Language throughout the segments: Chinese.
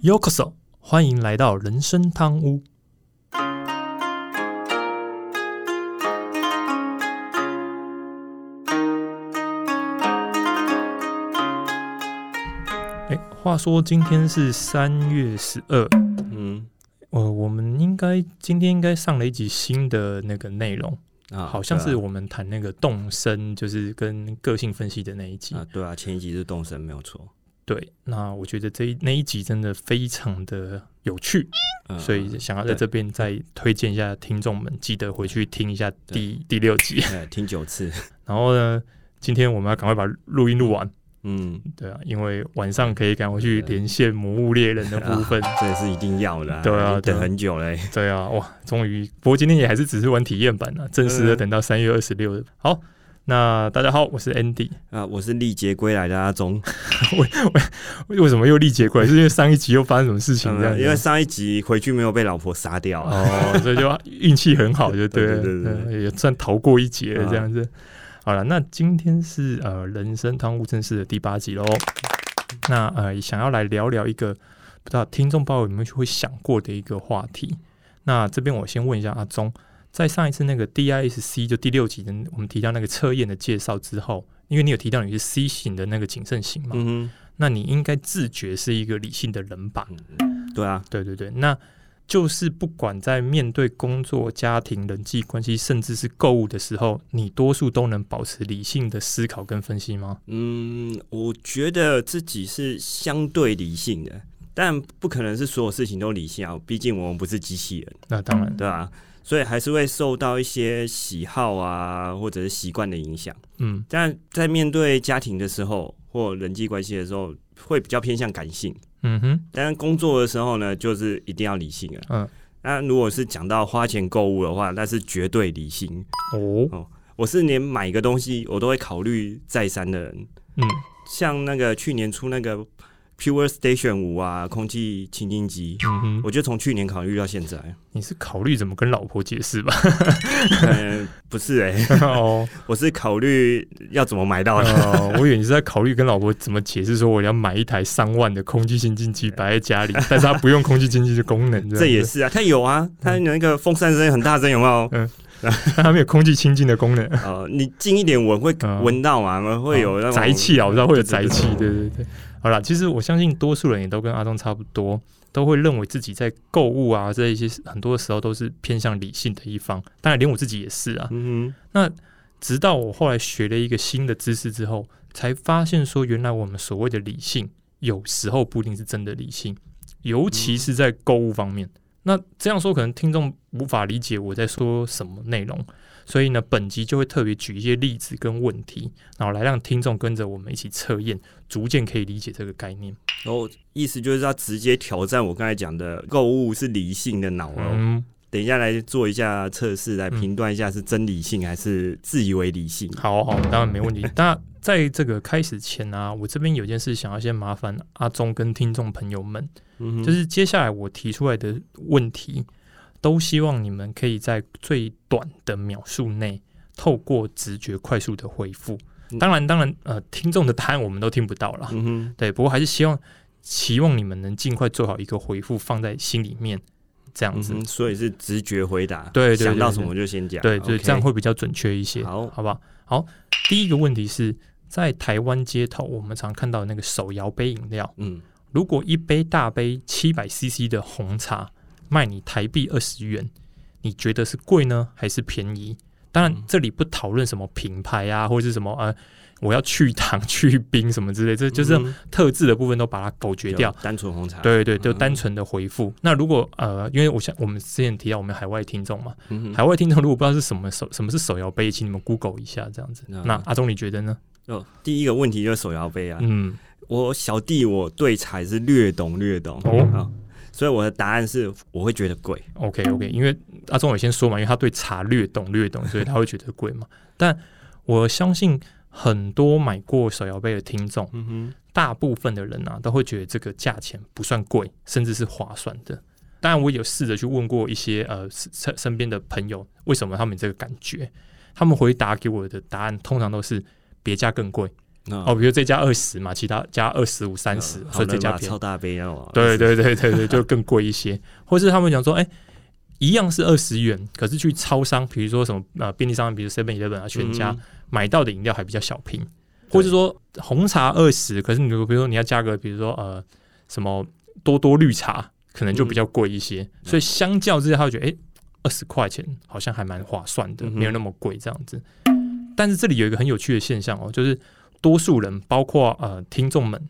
Yokoso，欢迎来到人生汤屋。哎，话说今天是三月十二，嗯，呃，我们应该今天应该上了一集新的那个内容，啊，好像是我们谈那个动身，就是跟个性分析的那一集。啊，对啊，前一集是动身没有错，对，那我觉得这一那一集真的非常的有趣，嗯所以想要在对这边再推荐一下听众们，记得回去听一下第第六集。对听九次，然后呢，今天我们要赶快把录音录完，嗯，对啊，因为晚上可以赶回去连线《魔物猎人》的部分。这也是一定要的、对啊对啊等很久嘞，对啊，哇，终于，不过今天也还是只是玩体验版啊，正式的嗯等到三月二十六日。好，那大家好，我是 Andy。啊，我是历劫归来的阿忠，为为为什么又历劫归来？是因为上一集又发生什么事情这样？嗯因为上一集回去没有被老婆杀掉，哦，所以就运气很好，就对了，对对也算逃过一劫这样子。好了，那今天是呃人生汤屋正式的第八集喽。那呃想要来聊聊一个不知道听众朋友有没有会想过的一个话题。那这边我先问一下阿忠，在上一次那个 DISC 就第六集的我们提到那个测验的介绍之后，因为你有提到你是 C 型的那个谨慎型嘛，嗯那你应该自觉是一个理性的人吧？哼，对啊，对对对，那就是不管在面对工作、家庭、人际关系，甚至是购物的时候，你多数都能保持理性的思考跟分析吗？嗯，我觉得自己是相对理性的，但不可能是所有事情都理性啊，毕竟我们不是机器人，那当然，对吧、所以还是会受到一些喜好啊，或者是习惯的影响。嗯但在面对家庭的时候或人际关系的时候，会比较偏向感性。嗯哼，但是工作的时候呢，就是一定要理性啊。嗯，那如果是讲到花钱购物的话，那是绝对理性。哦，我是连买一个东西我都会考虑再三的人。嗯像那个去年出那个 Pure Station 五啊，空气清净机，嗯哼，我就从去年考虑到现在。你是考虑怎么跟老婆解释吧？嗯，不是哎、哦，我是考虑要怎么买到的。哦，我以为你是在考虑跟老婆怎么解释，说我要买一台三万的空气清净机摆在家里，但是它不用空气清净的功能，样子，这也是啊，它有啊，它那个风扇声音很大声，有没有？嗯它没有空气清净的功能。呃，你近一点闻会嗯闻到嘛？会有那种宅气啊，我知道会有宅气，对对对对。好了，其实我相信多数人也都跟阿忠差不多，都会认为自己在购物啊这一些很多时候都是偏向理性的一方，当然连我自己也是啊。嗯直到我后来学了一个新的知识之后，才发现说，原来我们所谓的理性，有时候不一定是真的理性，尤其是在购物方面。那这样说，可能听众无法理解我在说什么内容，所以呢，本集就会特别举一些例子跟问题，然后来让听众跟着我们一起测验，逐渐可以理解这个概念。哼，然后意思就是要直接挑战我刚才讲的购物是理性的脑哦。嗯，等一下来做一下测试，来评断一下是真理性还是自以为理性。好好，当然没问题。那在这个开始前呢、我这边有件事想要先麻烦阿忠跟听众朋友们。嗯，就是接下来我提出来的问题，都希望你们可以在最短的秒数内，透过直觉快速的回复。嗯当然，当然，呃，听众的答案我们都听不到了，对。不过还是希望期望你们能尽快做好一个回复，放在心里面，这样子。嗯，所以是直觉回答，对对对想到什么就先讲，对，就这样会比较准确一些，好好不好？好，第一个问题是在台湾街头，我们常看到那个手摇杯饮料，嗯如果一杯大杯七百 CC 的红茶卖你台币二十元，你觉得是贵呢，还是便宜？当然嗯，这里不讨论什么品牌啊，或者是什么呃，我要去糖 去冰什么之类，这就是特制的部分都把它否决掉。有。单纯红茶，对对，就嗯单纯的回复。那如果呃，因为我想我们之前提到我们海外听众嘛，嗯，海外听众如果不知道是什么手什么是手摇杯，请你们 Google 一下这样子。嗯那阿忠你觉得呢？哦，第一个问题就是手摇杯啊，嗯，我小弟我对茶是略懂略懂。哦。啊，所以我的答案是我会觉得贵，OK OK，因为阿忠也先说嘛，因为他对茶略懂略懂，所以他会觉得贵嘛。但我相信很多买过手摇杯的听众，嗯哼，大部分的人啊都会觉得这个价钱不算贵，甚至是划算的。当然，我有试着去问过一些呃身身边的朋友，为什么他们这个感觉？他们回答给我的答案通常都是别家更贵。哦哦，比如这加二十嘛，其他加二十五、三十，所以这家超。大杯那种啊，对对对对对，就更贵一些。或是他们讲说，哎、一样是二十元，可是去超商，比如说什么呃便利商店，比如 Seven Eleven 啊、全家、嗯买到的饮料还比较小瓶，或者说红茶二十，可是你比如说你要加个比如说呃什么多多绿茶，可能就比较贵一些。所以相较之下，他会觉得哎，二十块钱好像还蛮划算的，嗯没有那么贵这样子。但是这里有一个很有趣的现象哦，就是多数人，包括呃听众们，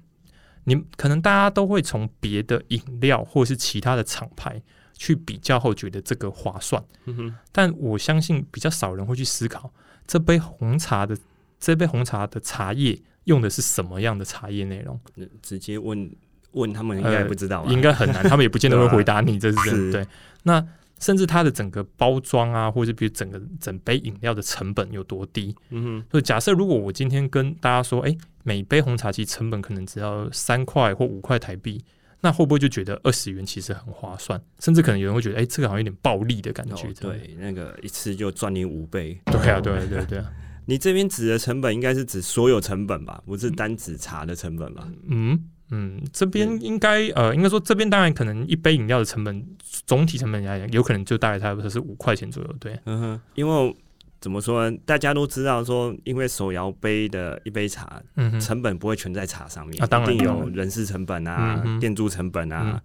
你可能大家都会从别的饮料或是其他的厂牌去比较后，觉得这个划算。嗯哼，但我相信比较少人会去思考这杯红茶的这杯红茶的茶叶用的是什么样的茶叶内容，直接问问他们应该不知道应该很难，他们也不见得会回答你，这是真是的。对，那甚至它的整个包装啊，或者比如整个整杯饮料的成本有多低？嗯哼，所以假设如果我今天跟大家说，哎、每杯红茶其实成本可能只要三块或五块台币，那会不会就觉得二十元其实很划算？甚至可能有人会觉得，哎、这个好像有点暴利的感哦觉。对，那个一次就赚你五倍，对啊，对啊对啊对啊，你这边指的成本应该是指所有成本吧，不是单指茶的成本吧？嗯嗯，这边应该呃，应该说这边当然可能一杯饮料的成本总体成本来讲，有可能就大概差不多是五块钱左右。对，嗯哼，因为怎么说呢？大家都知道说，因为手摇杯的一杯茶嗯哼，成本不会全在茶上面，啊当然一定有人事成本啊店租成本啊，嗯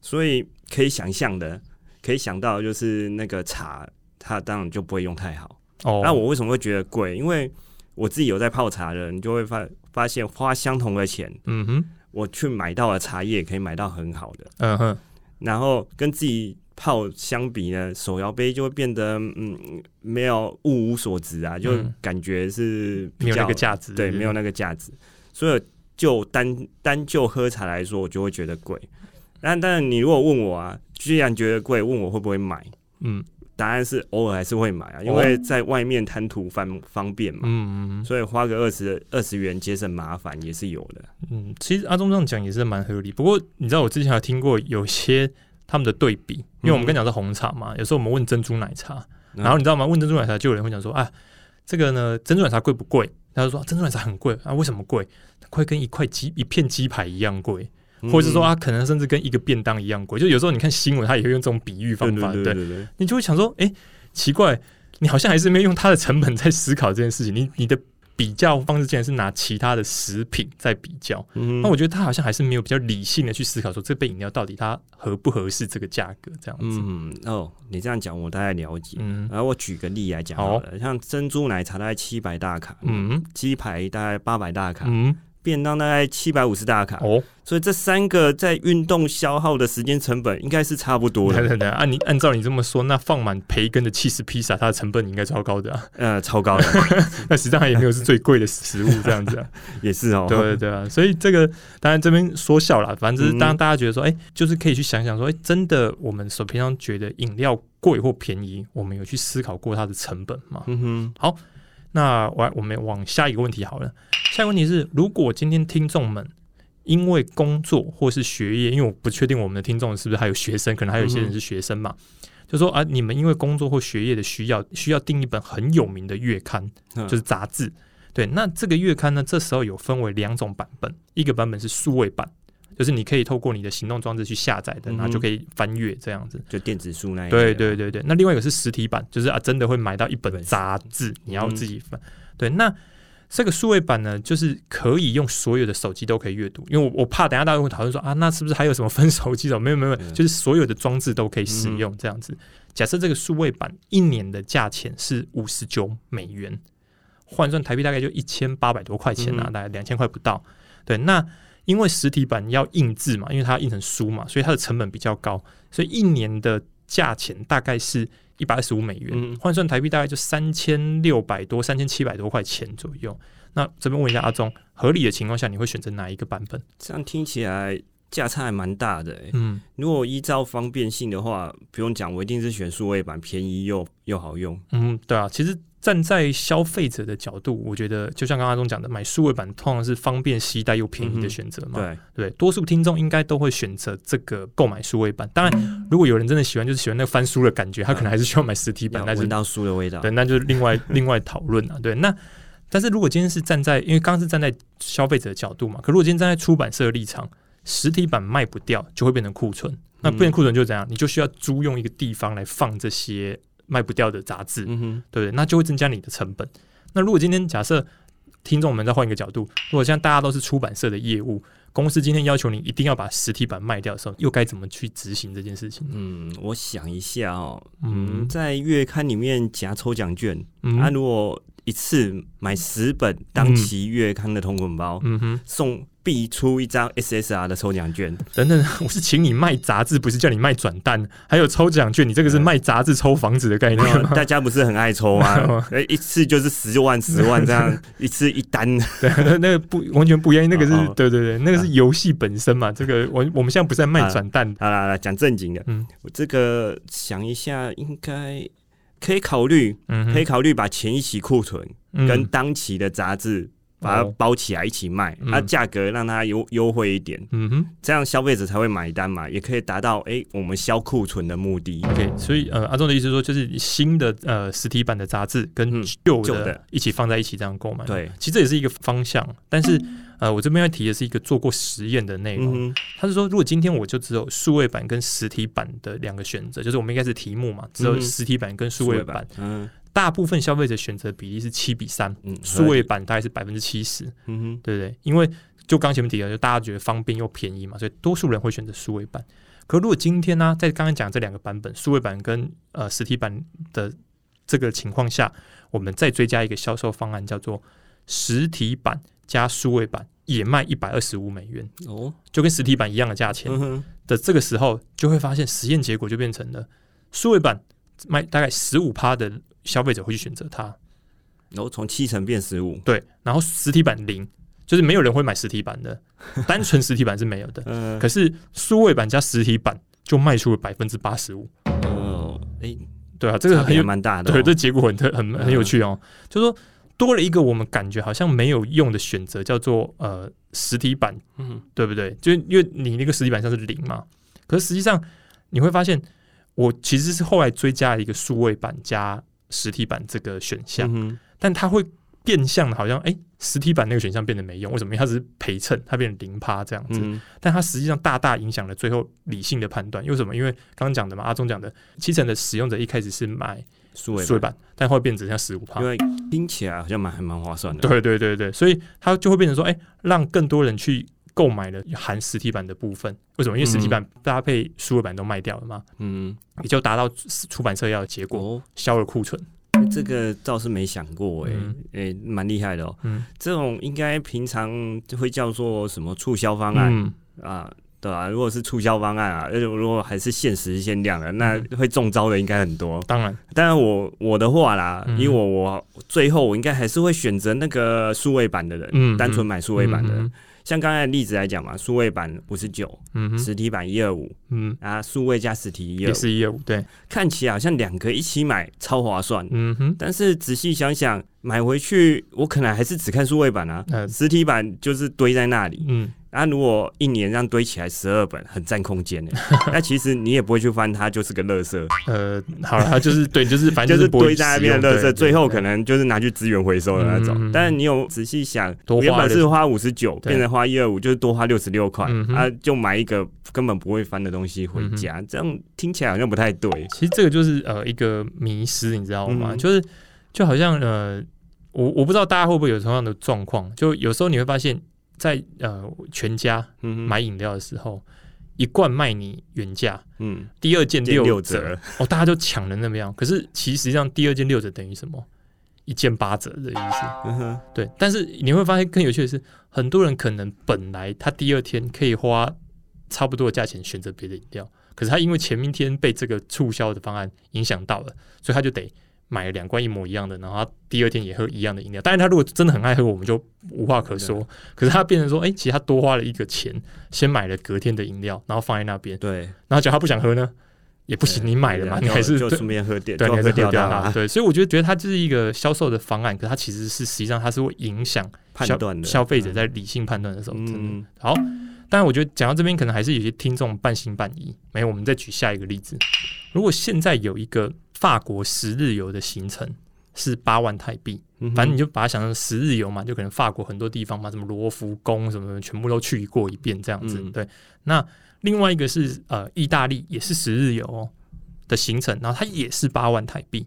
所以可以想象的，可以想到就是那个茶，它当然就不会用太好。哦，那我为什么会觉得贵？因为我自己有在泡茶的，你就会发发现花相同的钱，嗯哼，我去买到的茶叶可以买到很好的，嗯哼，然后跟自己泡相比呢，手摇杯就会变得嗯没有物无所值啊，就嗯感觉是比没有那个价值，对，没有那个价值。所以就单单就喝茶来说，我就会觉得贵。但但你如果问我啊，既然觉得贵，问我会不会买？嗯答案是偶尔还是会买啊，因为在外面贪图方方便嘛，嗯嗯所以花个二十二十元节省麻烦也是有的。嗯，其实阿忠这样讲也是蛮合理。不过你知道，我之前有听过有些他们的对比，因为我们刚讲是红茶嘛，有时候我们问珍珠奶茶，嗯然后你知道吗？问珍珠奶茶就有人会讲说啊，这个呢珍珠奶茶贵不贵？他就说、啊珍珠奶茶很贵啊，为什么贵？快跟一块鸡一片鸡排一样贵，或者是说啊，可能甚至跟一个便当一样贵。就有时候你看新闻，他也会用这种比喻方法，对对对对，你就会想说，哎、奇怪，你好像还是没有用它的成本在思考这件事情。你你的比较方式竟然是拿其他的食品在比较，嗯。那我觉得他好像还是没有比较理性的去思考说这杯饮料到底它合不合适这个价格这样子。嗯哦，你这样讲我大概了解。嗯。然后我举个例来讲好了，像珍珠奶茶大概七百大卡，嗯。鸡排大概八百大卡，嗯，便当大概七百五十大卡，哦，所以这三个在运动消耗的时间成本应该是差不多的，按你按照你这么说，那放满培根的气势披萨，它的成本应该超高的啊。呃，超高的，那实际上也没有是最贵的食物这样子啊。也是哦。对对对啊，所以这个当然这边说笑了，反正就是嗯当大家觉得说，哎、就是可以去想想说，哎、真的我们所平常觉得饮料贵或便宜，我们有去思考过它的成本吗？嗯哼，那我我们往下一个问题好了。下一个问题是，如果今天听众们因为工作或是学业，因为我不确定我们的听众是不是还有学生，可能还有一些人是学生嘛，就说啊，你们因为工作或学业的需要，需要订一本很有名的月刊，嗯就是杂志。对，那这个月刊呢，这时候有分为两种版本，一个版本是数位版，就是你可以透过你的行动装置去下载的，然后就可以翻阅这样子。就电子书那一对对对对，那另外一个是实体版，就是啊，真的会买到一本本杂志，你要嗯自己翻。对，那这个数位版呢，就是可以用所有的手机都可以阅读，因为我我怕等下大家会讨论说啊，那是不是还有什么分手机的？没有没有，就是所有的装置都可以使用这样子。假设这个数位版一年的价钱是五十九美元，换算台币大概就一千八百多块钱啊，嗯大概两千块不到。对，那因为实体版要印制嘛，因为它要印成书嘛，所以它的成本比较高，所以一年的价钱大概是一百二十五美元，嗯换算台币大概就三千六百多、三千七百多块钱左右。那这边问一下阿忠，合理的情况下，你会选择哪一个版本？这样听起来价差还蛮大的诶。嗯如果依照方便性的话，不用讲，我一定是选数位版，便宜又又好用。嗯，对啊，其实站在消费者的角度，我觉得就像刚刚阿忠讲的，买数位版通常是方便携带又便宜的选择嘛。对，对，多数听众应该都会选择这个购买数位版。当然，如果有人真的喜欢，就是喜欢那个翻书的感觉，他可能还是需要买实体版，闻到书的味道。对，那就是另外 另外讨论了。对，那但是如果今天是站在，因为刚刚是站在消费者的角度嘛，可如果今天站在出版社的立场，实体版卖不掉，就会变成库存。那变成库存就怎样？你就需要租用一个地方来放这些卖不掉的杂志，嗯，对不对？那就会增加你的成本。那如果今天假设听众们再换一个角度，如果像大家都是出版社的业务，公司今天要求你一定要把实体版卖掉的时候，又该怎么去执行这件事情？嗯，我想一下哦，嗯嗯，在月刊里面夹抽奖券，嗯啊，如果一次买十本当期月刊的同捆包，嗯哼，送必出一张 SSR 的抽奖券，等等，我是请你卖杂志，不是叫你卖转蛋，还有抽奖券，你这个是卖杂志抽房子的概念。吗？大家不是很爱抽吗？哎，一次就是十万、十万这样，一次一单。对，那那个不完全不一样，那个是对对对，那个是游戏本身嘛。这个我我们现在不是在卖转蛋，好啦，好啦讲正经的，嗯。我这个想一下，应该可以考虑，嗯，可以考虑把前一期库存嗯。跟当期的杂志把它哦。包起来一起卖，嗯。啊，价格让它优优惠一点，嗯哼。这样消费者才会买单嘛，也可以达到哎、我们销库存的目的。，OK，所以呃，阿忠的意思是说，就是新的呃实体版的杂志跟嗯旧的一起放在一起这样购买，，对，其实这也是一个方向，但是呃，我这边要提的是一个做过实验的内容，他是说，如果今天我就只有数位版跟实体版的两个选择，就是我们应该是题目嘛，只有嗯。实体版跟数位版，，嗯大部分消费者选择比例是七比三，嗯，数位版大概是百分之七十，嗯哼，对不对？因为就刚前面提到，就大家觉得方便又便宜嘛，所以多数人会选择数位版。可如果今天呢、在刚刚讲这两个版本，数位版跟呃实体版的这个情况下，我们再追加一个销售方案，叫做实体版加数位版也卖一百二十五美元，哦，就跟实体版一样的价钱的这个时候，就会发现实验结果就变成了数位版卖大概十五趴的消费者会去选择它，然后从七成变十五，对，然后实体版零，就是没有人会买实体版的，单纯实体版是没有的。嗯，可是数位版加实体版就卖出了百分之八十五，哦，哎，对啊，这个很有，蛮大的哦，对，这结果很特很很有趣哦。就说多了一个我们感觉好像没有用的选择，叫做呃实体版，嗯。对不对？就因为你那个实体版上是零嘛，可是实际上你会发现，我其实是后来追加了一个数位版加实体版这个选项，嗯，但它会变相的，好像哎、实体版那个选项变得没用，为什么？因为它只是陪衬，它变成零趴这样子，嗯但它实际上大大影响了最后理性的判断。为什么？因为刚刚讲的嘛，阿忠讲的，七成的使用者一开始是买数位版，但后来变只剩下十五趴因。为听起来好像蛮还蛮划算的，对对对对，所以它就会变成说，哎、让更多人去购买了含实体版的部分。为什么？因为实体版搭配数位版都卖掉了嘛，嗯，也就达到出版社要的结果，哦，销了库存。这个倒是没想过，哎嗯，哎，蛮厉害的哦。嗯这种应该平常就会叫做什么促销方案嗯，啊？对啊，如果是促销方案啊，而且如果还是限时限量的，那嗯会中招的应该很多。当然，当然我我的话啦，嗯因为我我最后我应该还是会选择那个数位版的人，嗯单纯买数位版的。嗯像刚才的例子来讲嘛，数位版五十九，嗯哼。实体版一二五，嗯，啊，数位加实体一二也五，是业务，对，看起来好像两个一起买超划算。嗯哼，但是仔细想想，买回去我可能还是只看数位版啊，呃，实体版就是堆在那里。嗯，啊，如果一年这样堆起来十二本，很占空间的。那其实你也不会去翻它，就是个垃圾，呃，好了，它就是对，就是反正就是 是堆在那边的垃圾，使用对最后可能就是拿去资源回收的那种。嗯嗯嗯但是你有仔细想，原本是花五十九，对变成花一二五，就是多花六十六块啊，就买一个根本不会翻的东西回嗯家，这样听起来好像不太对。其实这个就是呃一个迷失，你知道吗？嗯就是就好像呃，我我不知道大家会不会有同样的状况，就有时候你会发现在呃全家买饮料的时候，一罐卖你原价，嗯，第二件减六六折，哦，大家就抢的那么样。可是其实际上第二件六折等于什么？一件八折的意思。对，但是你会发现更有趣的是，很多人可能本来他第二天可以花差不多的价钱选择别的饮料，可是他因为前一天被这个促销的方案影响到了，所以他就得买了两罐一模一样的，然后他第二天也喝一样的饮料。但是，他如果真的很爱喝，我们就无话可说。可是他变成说，哎、其实他多花了一个钱，先买了隔天的饮料，然后放在那边，对，然后假如他不想喝呢，也不行，你买了嘛，你还是顺便喝点，对，你还是喝掉它。掉它，对，所以我觉得觉得它就是一个销售的方案，可它其实是实际上它是会影响判断的消费者在理性判断的时候，嗯，好。当然，我觉得讲到这边，可能还是有些听众半信半疑。没有，我们再举下一个例子。如果现在有一个法国十日游的行程，是八万台币。嗯反正你就把它想成十日游嘛，就可能法国很多地方嘛，什么罗浮宫什么的，全部都去过一遍这样子。嗯对，那另外一个是呃意大利，也是十日游、哦、的行程，然后它也是八万台币。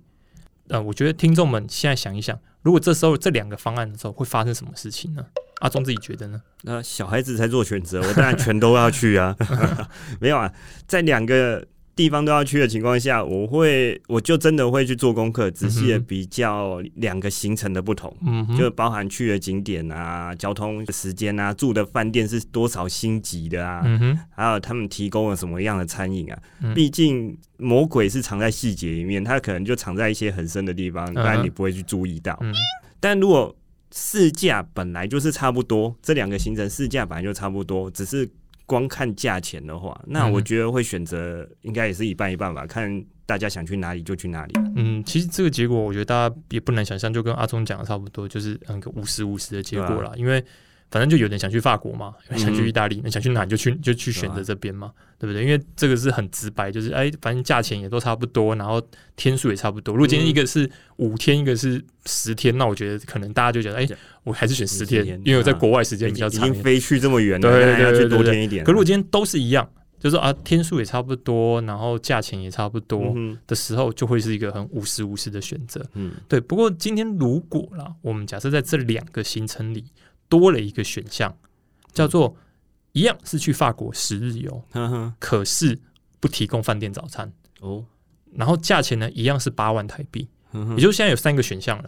呃，我觉得听众们现在想一想，如果这时候这两个方案的时候，会发生什么事情呢？阿忠自己觉得呢？那小孩子才做选择，我当然全都要去啊。没有啊，在两个地方都要去的情况下，我会我就真的会去做功课，仔细的比较两个行程的不同。嗯，就包含去的景点啊、交通时间啊、住的饭店是多少星级的啊，嗯哼，还有他们提供了什么样的餐饮啊。嗯毕竟魔鬼是藏在细节里面，它可能就藏在一些很深的地方，当然你不会去注意到。嗯但如果市价本来就是差不多，这两个行程市价本来就差不多，只是光看价钱的话，那嗯我觉得会选择应该也是一半一半吧，看大家想去哪里就去哪里。嗯，其实这个结果我觉得大家也不难想象，就跟阿忠讲的差不多，就是嗯个五十五十的结果对啦。因为反正就有人想去法国嘛，有人想去嗯意大利，那、想去哪你就去就去选择这边嘛，对不对？因为这个是很直白，就是哎，反正价钱也都差不多，然后天数也差不多。如果今天嗯一个是五天，一个是十天，那我觉得可能大家就觉得，哎，我还是选十天，因为我在啊国外时间比较长飞去这么远了，对对对对多天一点啊。可如果今天都是一样，就是啊天数也差不多，然后价钱也差不多的时候，就会是一个很五十五十的选择。嗯对，不过今天如果啦，我们假设在这两个行程里多了一个选项，叫做一样是去法国十日游，可是不提供饭店早餐，哦，然后价钱呢一样是八万台币，也就是现在有三个选项了。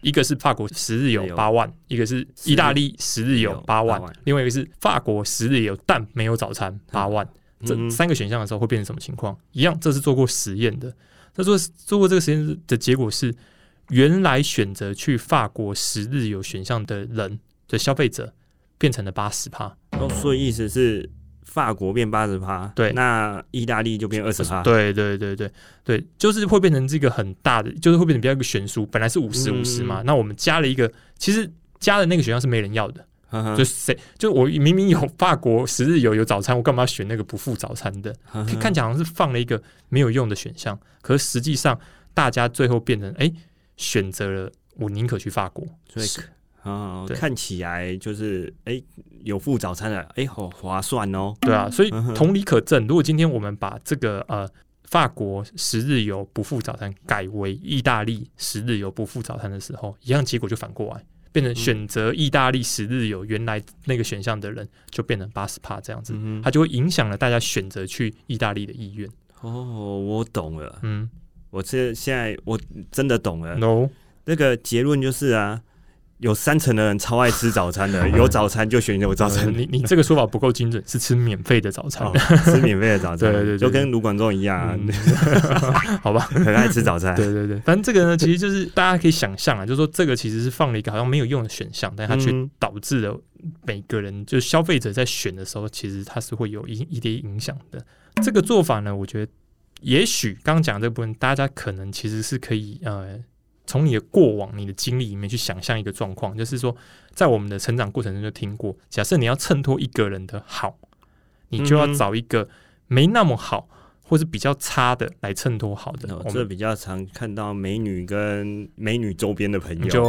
一个是法国十日游八万，一个是意大利十日游八万万，另外一个是法国十日游但没有早餐八万。这三个选项的时候会变成什么情况？一样，这是做过实验的。他做做过这个实验的结果是，原来选择去法国十日游选项的人的消费者变成了八十趴。哦，所以意思是法国变八十趴，对那意大利就变二十趴，对对对对对，就是会变成这个很大的，就是会变成比较一个悬殊。本来是五十五十嘛，那我们加了一个，其实加的那个选项是没人要的，就谁就我明明有法国十日游有早餐，我干嘛要选那个不付早餐的？看看起来好像是放了一个没有用的选项，可是实际上大家最后变成哎、选择了我宁可去法国，所以是哦，看起来就是哎、有付早餐的，哎、好划算哦。对啊，所以同理可证，如果今天我们把这个呃法国十日游不付早餐改为意大利十日游不付早餐的时候，一样结果就反过来。变成选择意大利十日游原来那个选项的人，就变成八十帕这样子，嗯它就会影响了大家选择去意大利的意愿。哦，我懂了，嗯我这现在我真的懂了。，no，那个结论就是啊，有三成的人超爱吃早餐的，有早餐就选有早餐呃，你你这个说法不够精准，是吃免费的早餐哦。吃免费的早餐，对对对就跟卢广仲一样啊，嗯 好吧，很爱吃早餐。对对对，反正这个呢，其实就是大家可以想象啊，就是说这个其实是放了一个好像没有用的选项，但它却嗯导致了每个人就是消费者在选的时候，其实它是会有一一点影响的。这个做法呢，我觉得也许刚刚讲这部分，大家可能其实是可以呃。从你的过往、你的经历里面去想象一个状况，就是说，在我们的成长过程中就听过，假设你要衬托一个人的好，你就要找一个没那么好或是比较差的来衬托好的。哦我，们这比较常看到美女跟美女周边的朋友，就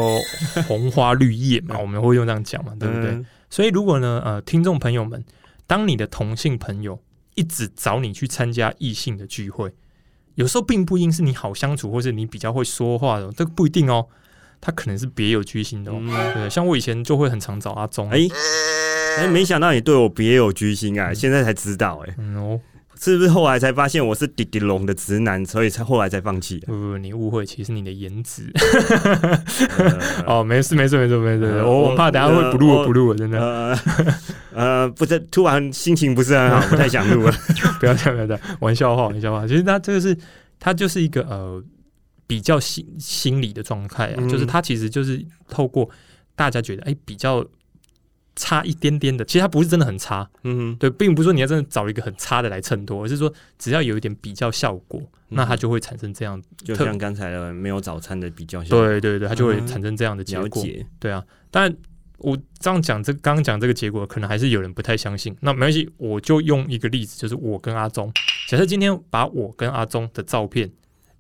红花绿叶嘛，我们会用这样讲嘛，对不对？嗯所以如果呢，呃，听众朋友们，当你的同性朋友一直找你去参加异性的聚会，有时候并不一定是你好相处，或是你比较会说话的，这个不一定哦，他可能是别有居心的哦。嗯。对，像我以前就会很常找阿忠，哎哎，没想到你对我别有居心啊！现在才知道，哎，嗯哦，是不是后来才发现我是迪迪龙的直男，所以才后来才放弃？不不，你误会，其实你的颜值。呃。哦，没事没事没事没事，呃我我我怕等下会不录不录了，真的。呃 呃，不是，突然心情不是很好，不太想录了。不要这样不要这样，玩笑话玩笑话，其实他这个是他就是一个呃比较心心理的状态啊，嗯。就是他其实就是透过大家觉得哎、比较差一点点的，其实它不是真的很差，嗯对，并不是说你要真的找一个很差的来衬托，而是说只要有一点比较效果，嗯那它就会产生这样，就像刚才的没有早餐的比较效果，对对对，它就会嗯产生这样的结果。对啊，但我这样讲，这刚刚讲这个结果，可能还是有人不太相信。那没关系，我就用一个例子，就是我跟阿忠。假设今天把我跟阿忠的照片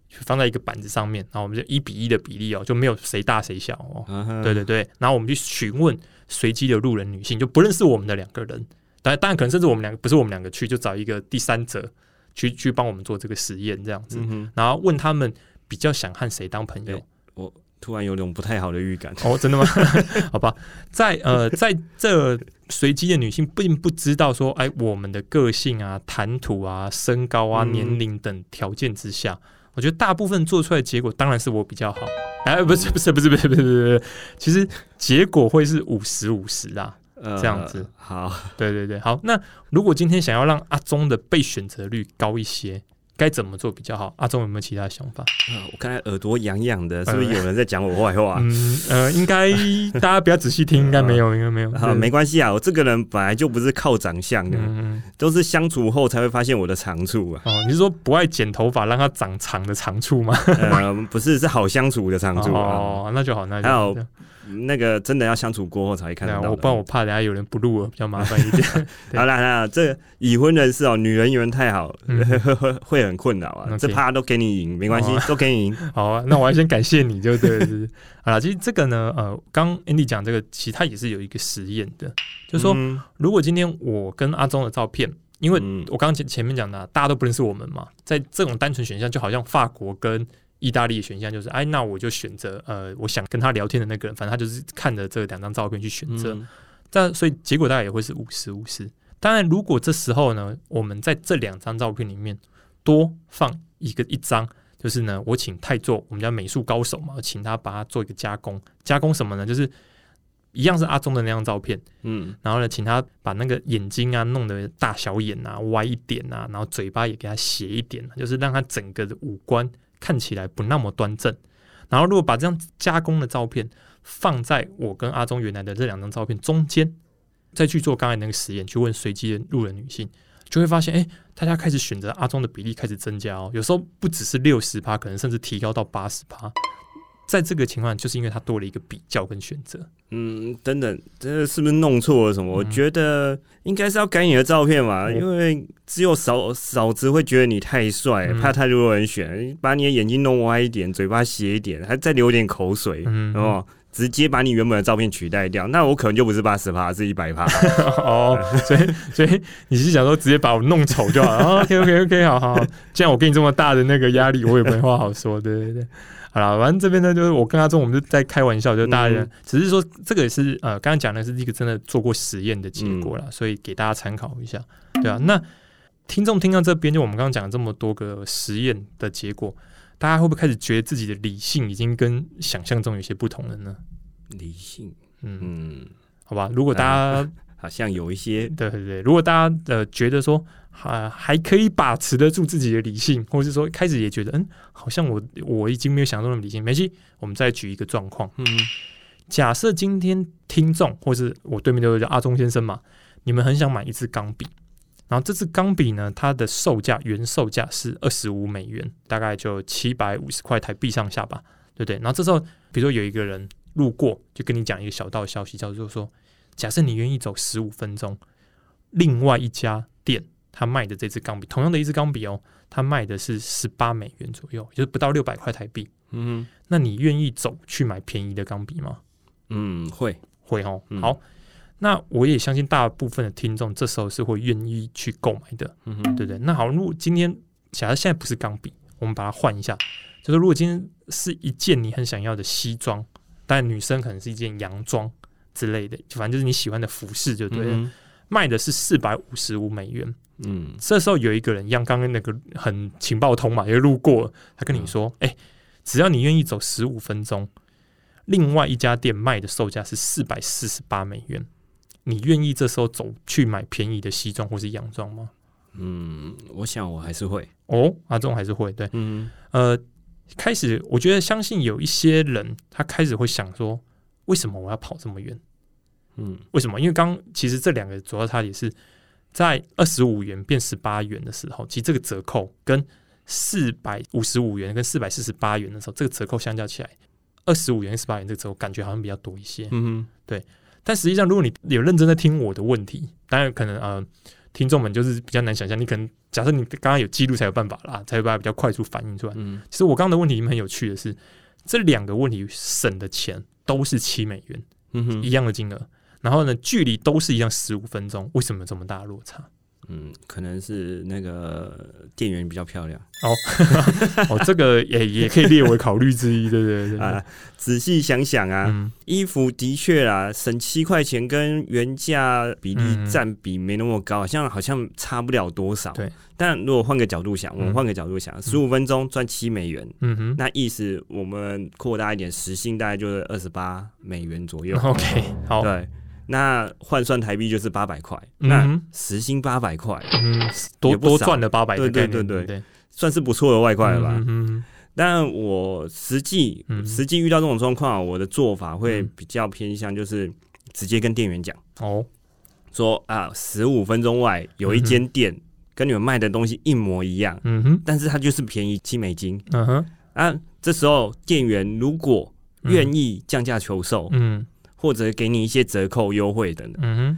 放在一个板子上面，然后我们就一比一的比例哦，就没有谁大谁小哦。对对对，然后我们去询问随机的路人女性，就不认识我们的两个人，当然当然可能甚至我们两个不是我们两个去，就找一个第三者去去帮我们做这个实验这样子，嗯，然后问他们比较想和谁当朋友我。突然有种不太好的预感。哦，真的吗？好吧，在呃，在这随机的女性并不知道说，哎，我们的个性啊、谈吐啊、身高啊、嗯年龄等条件之下，我觉得大部分做出来的结果当然是我比较好。哎，不是，不是，不是，不是，不是，不是，不是其实结果会是五十五十啊。呃这样子好，对对对，好。那如果今天想要让阿忠的被选择率高一些，该怎么做比较好？阿忠有没有其他想法？呃我刚才耳朵痒痒的，是不是有人在讲我坏话？嗯呃，应该大家不要仔细听，应该没有，应该没有。好，对没关系啊，我这个人本来就不是靠长相的，嗯。都是相处后才会发现我的长处啊。哦，你是说不爱剪头发，让它长长的长处吗？呃，不是，是好相处的长处啊。哦，那就好，那就还有好。那个真的要相处过后才会看到的。我不然我怕等下有人不录了，比较麻烦一点。对好啦，那这已婚人士哦，女人缘太好，嗯 会很困扰啊。这趴都给你赢，没关系啊，都给你赢。好啊，那我要先感谢你，就对了？好了，其实这个呢，呃，刚 Andy 讲这个，其实它也是有一个实验的，就是说，嗯如果今天我跟阿忠的照片，因为嗯我刚刚前前面讲的啊、大家都不认识我们嘛，在这种单纯选项，就好像法国跟意大利的选项就是，哎，那我就选择呃，我想跟他聊天的那个人，反正他就是看着这两张照片去选择。嗯但所以结果大概也会是五十五十。当然，如果这时候呢，我们在这两张照片里面多放一个一张，就是呢，我请泰做我们家美术高手嘛，请他把它做一个加工，加工什么呢？就是一样是阿忠的那张照片，嗯然后呢，请他把那个眼睛啊弄得大小眼啊歪一点啊，然后嘴巴也给他斜一点，就是让他整个的五官看起来不那么端正。然后如果把这张加工的照片放在我跟阿忠原来的这两张照片中间，再去做刚才那个实验，去问随机的路人女性，就会发现，哎，大家开始选择阿忠的比例开始增加哦，有时候不只是六十趴，可能甚至提高到八十趴。在这个情况，就是因为它多了一个比较跟选择。嗯，等等，这是不是弄错了什么？我嗯觉得应该是要改你的照片嘛，嗯因为只有嫂嫂子会觉得你太帅，嗯怕太多人选，把你的眼睛弄歪一点，嘴巴斜一点，还再流点口水，嗯，哦，直接把你原本的照片取代掉，那我可能就不是八十趴，是一百趴。哦，所以所以你是想说直接把我弄丑就好了？OK OK OK，好好好，既然我给你这么大的那个压力，我也没话好说，对对对。好了，反正这边呢，就是我跟阿忠，我们就在开玩笑，就大家、嗯只是说这个也是呃，刚刚讲的是一个真的做过实验的结果啦，所以给大家参考一下，对啊。那听众听到这边，就我们刚刚讲了这么多个实验的结果，大家会不会开始觉得自己的理性已经跟想象中有些不同了呢？理性，嗯，嗯，好吧，如果大家好像有一些，对对对，如果大家呃觉得说还、还可以把持得住自己的理性，或者是说开始也觉得嗯，好像我我已经没有想象中那么理性，没关系，我们再举一个状况，嗯。假设今天听众或是我对面的叫阿忠先生嘛，你们很想买一支钢笔，然后这支钢笔呢，它的售价原售价是二十五美元，大概就七百五十块台币上下吧，对不对？然后这时候比如说有一个人路过，就跟你讲一个小道消息，叫做说，假设你愿意走十五分钟，另外一家店他卖的这支钢笔，同样的一支钢笔哦，他卖的是十八美元左右，就是不到六百块台币。嗯那你愿意走去买便宜的钢笔吗？嗯，会，会哦。嗯好，那我也相信大部分的听众这时候是会愿意去购买的，嗯哼，对不对？那好，如果今天假设现在不是钢笔，我们把它换一下，就是如果今天是一件你很想要的西装，但女生可能是一件洋装之类的，就反正就是你喜欢的服饰就对了。嗯卖的是四百五十五美元。嗯。这时候有一个人，一样刚刚那个很情报通嘛，也路过，他跟你说：“哎、只要你愿意走十五分钟，另外一家店卖的售价是四百四十八美元，你愿意这时候走去买便宜的西装或是洋装吗？嗯，我想我还是会，？”哦，啊，这种还是会对，嗯。呃，开始我觉得相信有一些人，他开始会想说，为什么我要跑这么远？嗯为什么？因为刚其实这两个主要差别是在二十五元变十八元的时候，其实这个折扣跟四百五十五元跟四百四十八元的时候，这个折扣相较起来，二十五元跟十八元这个折扣感觉好像比较多一些。嗯对但实际上，如果你有认真的听我的问题，当然可能呃，听众们就是比较难想象，你可能假设你刚刚有记录才有办法啦，才有办法比较快速反应出来。嗯其实我刚刚的问题很有趣的是，这两个问题省的钱都是七美元，嗯哼一样的金额，然后呢，距离都是一样十五分钟，为什么这么大的落差？嗯，可能是那个店员比较漂亮。哦，哦这个也也可以列为考虑之一，对对？对对。啊。仔细想想啊，嗯。衣服的确啊，省七块钱跟原价比例嗯占比没那么高，好像好像差不了多少。对，但如果换个角度想，我们嗯换个角度想，十五分钟赚七美元，嗯哼。那意思我们扩大一点，时薪大概就是二十八美元左右。，OK，好，对，那换算台币就是八百块，那时薪八百块，嗯，多多赚了八百的对，对对对。对，算是不错的外快了吧？嗯但我实际嗯实际遇到这种状况，我的做法会嗯。比较偏向就是直接跟店员讲。哦，说啊，十五分钟外有一间店跟你们卖的东西一模一样，嗯哼，但是它就是便宜七美金。嗯哼，啊。这时候店员如果愿意降价求售，嗯或者给你一些折扣优惠等等，嗯